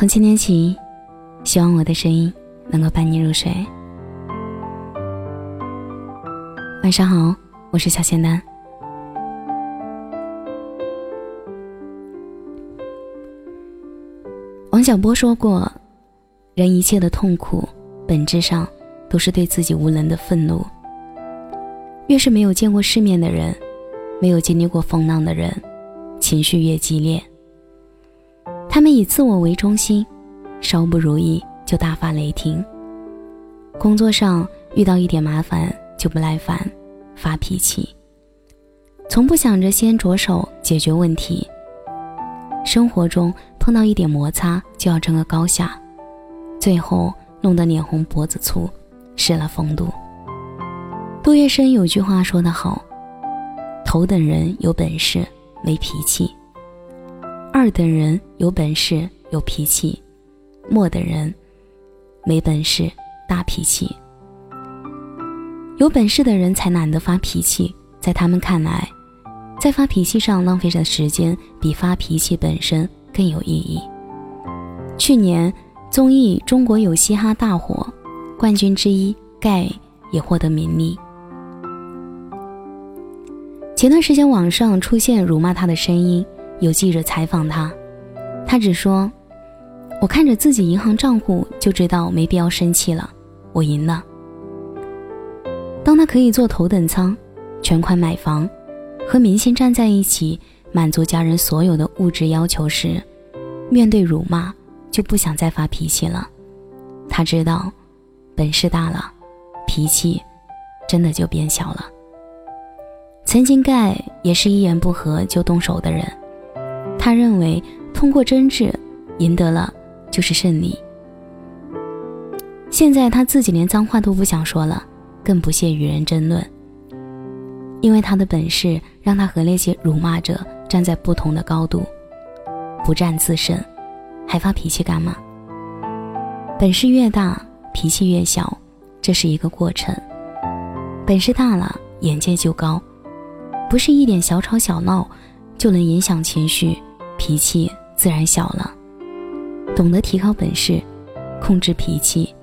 从今天起，希望我的声音能够伴你入睡。晚上好，我是小仙丹。王小波说过：“人一切的痛苦，本质上都是对自己无能的愤怒。越是没有见过世面的人，没有经历过风浪的人，情绪越激烈。”他们以自我为中心，稍不如意就大发雷霆。工作上遇到一点麻烦就不耐烦，发脾气，从不想着先着手解决问题。生活中碰到一点摩擦就要争个高下，最后弄得脸红脖子粗，失了风度。杜月笙有句话说得好：“头等人有本事，没脾气。”二等人有本事有脾气，末等人没本事大脾气。有本事的人才懒得发脾气，在他们看来，在发脾气上浪费的时间比发脾气本身更有意义。去年综艺《中国有嘻哈》大火，冠军之一盖也获得名利。前段时间网上出现辱骂他的声音。有记者采访他，他只说：“我看着自己银行账户就知道没必要生气了，我赢了。”当他可以坐头等舱，全款买房，和明星站在一起，满足家人所有的物质要求时，面对辱骂就不想再发脾气了。他知道，本事大了，脾气真的就变小了。曾经盖也是一言不合就动手的人。他认为，通过争执赢得了就是胜利。现在他自己连脏话都不想说了，更不屑与人争论，因为他的本事让他和那些辱骂者站在不同的高度，不战自胜，还发脾气干嘛？本事越大，脾气越小，这是一个过程。本事大了，眼界就高，不是一点小吵小闹就能影响情绪。脾气自然小了，懂得提高本事，控制脾气，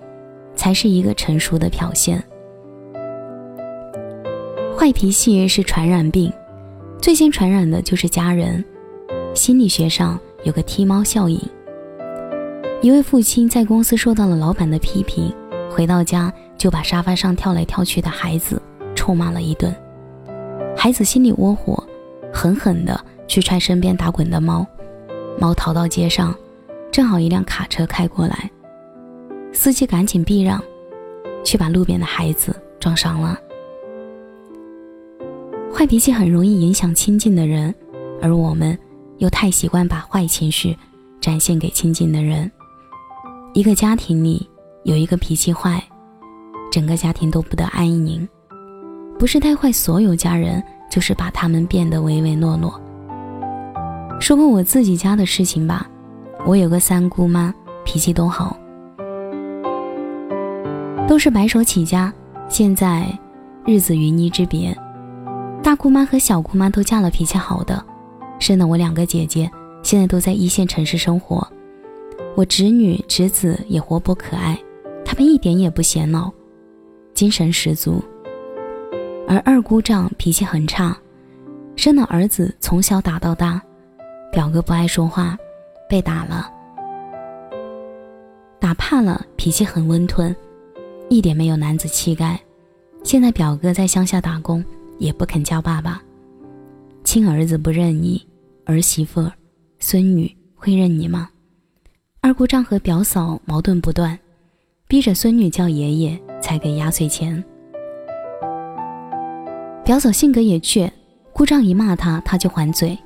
才是一个成熟的表现。坏脾气是传染病，最先传染的就是家人。心理学上有个踢猫效应。一位父亲在公司受到了老板的批评，回到家就把沙发上跳来跳去的孩子臭骂了一顿。孩子心里窝火，狠狠的。去踹身边打滚的猫，猫逃到街上，正好一辆卡车开过来，司机赶紧避让，却把路边的孩子撞伤了。坏脾气很容易影响亲近的人，而我们又太习惯把坏情绪展现给亲近的人。一个家庭里有一个脾气坏，整个家庭都不得安宁。不是带坏所有家人，就是把他们变得唯唯诺诺。说过我自己家的事情吧，我有个三姑妈，脾气都好，都是白手起家，现在日子云泥之别。大姑妈和小姑妈都嫁了脾气好的，生了我两个姐姐，现在都在一线城市生活。我侄女侄子也活泼可爱，他们一点也不显老，精神十足。而二姑丈脾气很差，生了儿子从小打到大。表哥不爱说话，被打了，打怕了，脾气很温吞，一点没有男子气概。现在表哥在乡下打工，也不肯叫爸爸。亲儿子不认你，儿媳妇、孙女会认你吗？二姑丈和表嫂矛盾不断，逼着孙女叫爷爷才给压岁钱。表嫂性格也倔，姑丈一骂她，她就还嘴。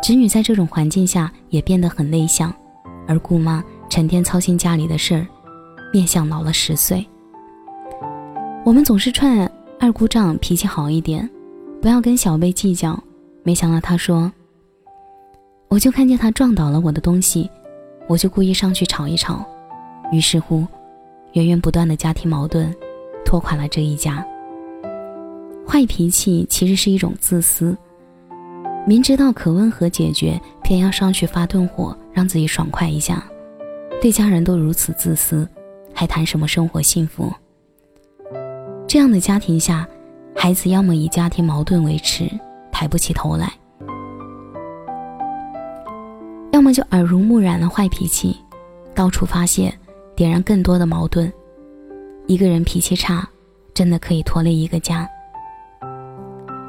侄女在这种环境下也变得很内向，而姑妈成天操心家里的事儿，面相老了十岁。我们总是劝二姑丈脾气好一点，不要跟小辈计较。没想到他说：“我就看见他撞倒了我的东西，我就故意上去吵一吵。”于是乎，源源不断的家庭矛盾，拖垮了这一家。坏脾气其实是一种自私。明知道可温和解决，偏要上去发顿火，让自己爽快一下，对家人都如此自私，还谈什么生活幸福？这样的家庭下，孩子要么以家庭矛盾为耻，抬不起头来；要么就耳濡目染了坏脾气，到处发泄，点燃更多的矛盾。一个人脾气差，真的可以拖累一个家。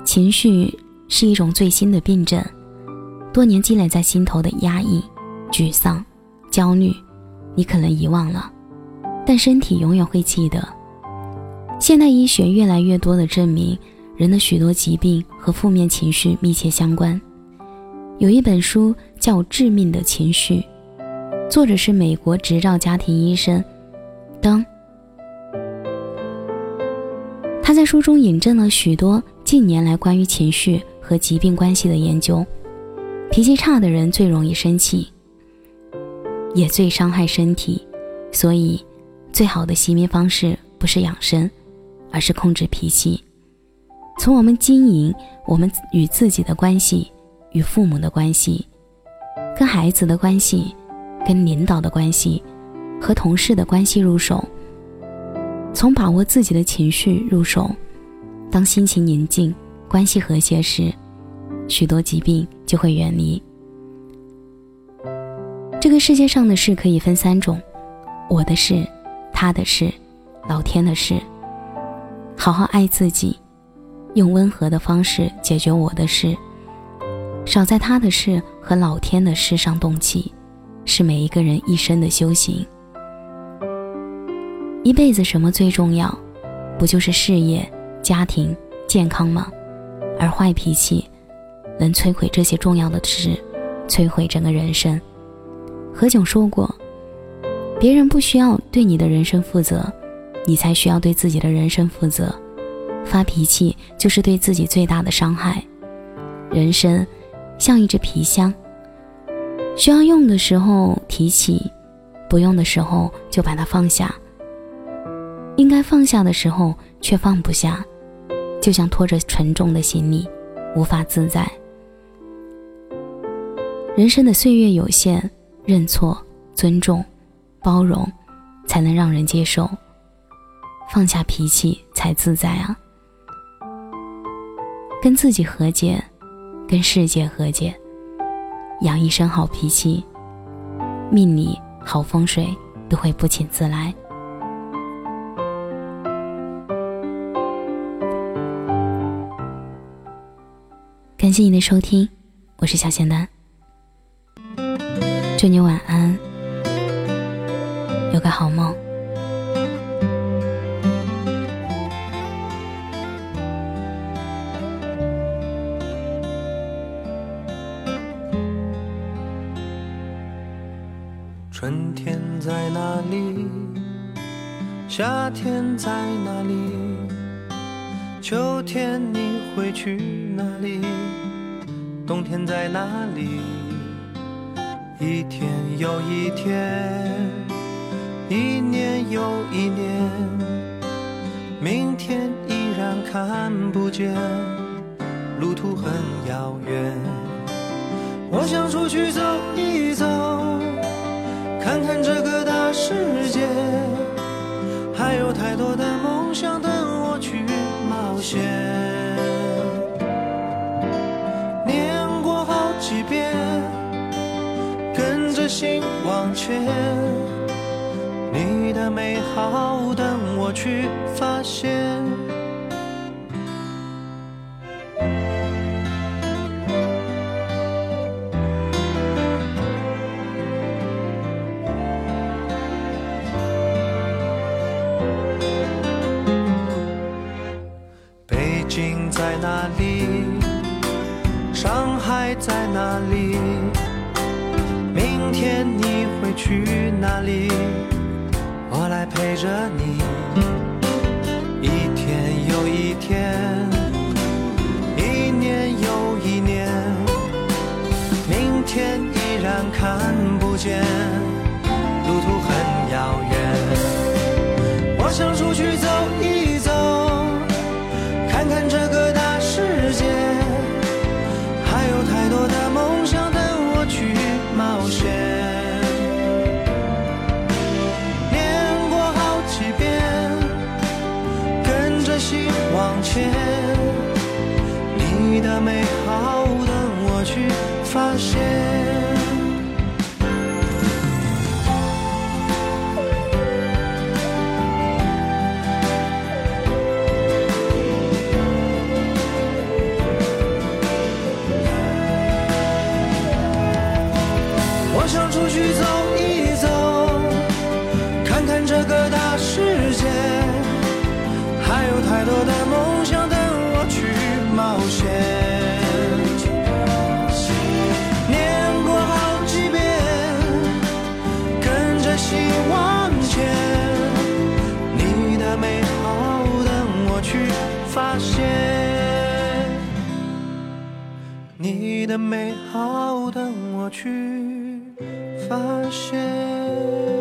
情绪是一种最新的病症，多年积累在心头的压抑、沮丧、焦虑。你可能遗忘了，但身体永远会记得。现代医学越来越多的证明，人的许多疾病和负面情绪密切相关。有一本书叫《致命的情绪》，作者是美国执照家庭医生当。他在书中引证了许多近年来关于情绪和疾病关系的研究。脾气差的人最容易生气。也最伤害身体，所以，最好的熄灭方式不是养生，而是控制脾气。从我们经营我们与自己的关系、与父母的关系、跟孩子的关系、跟领导的关系、和同事的关系入手，从把握自己的情绪入手，当心情宁静、关系和谐时，许多疾病就会远离。这个世界上的事可以分三种：我的事、他的事、老天的事。好好爱自己，用温和的方式解决我的事，少在他的事和老天的事上动气，是每一个人一生的修行。一辈子什么最重要？不就是事业、家庭、健康吗？而坏脾气，能摧毁这些重要的事，摧毁整个人生。何炅说过：“别人不需要对你的人生负责，你才需要对自己的人生负责。发脾气就是对自己最大的伤害。人生像一只皮箱，需要用的时候提起，不用的时候就把它放下。应该放下的时候却放不下，就像拖着沉重的行李，无法自在。人生的岁月有限。”认错、尊重、包容，才能让人接受。放下脾气才自在啊！跟自己和解，跟世界和解，养一身好脾气，命里好风水都会不请自来。感谢你的收听，我是小仙丹。祝你晚安，有个好梦。春天在哪里？夏天在哪里？秋天你会去哪里？冬天在哪里？一天又一天，一年又一年，明天依然看不见，路途很遥远。我想出去走一走，看看这个你的美好等我去发现。会去哪里？我来陪着你，一天又一天，一年又一年，明天依然看不见，路途很遥远。我想出去那些你的美好等我去发现。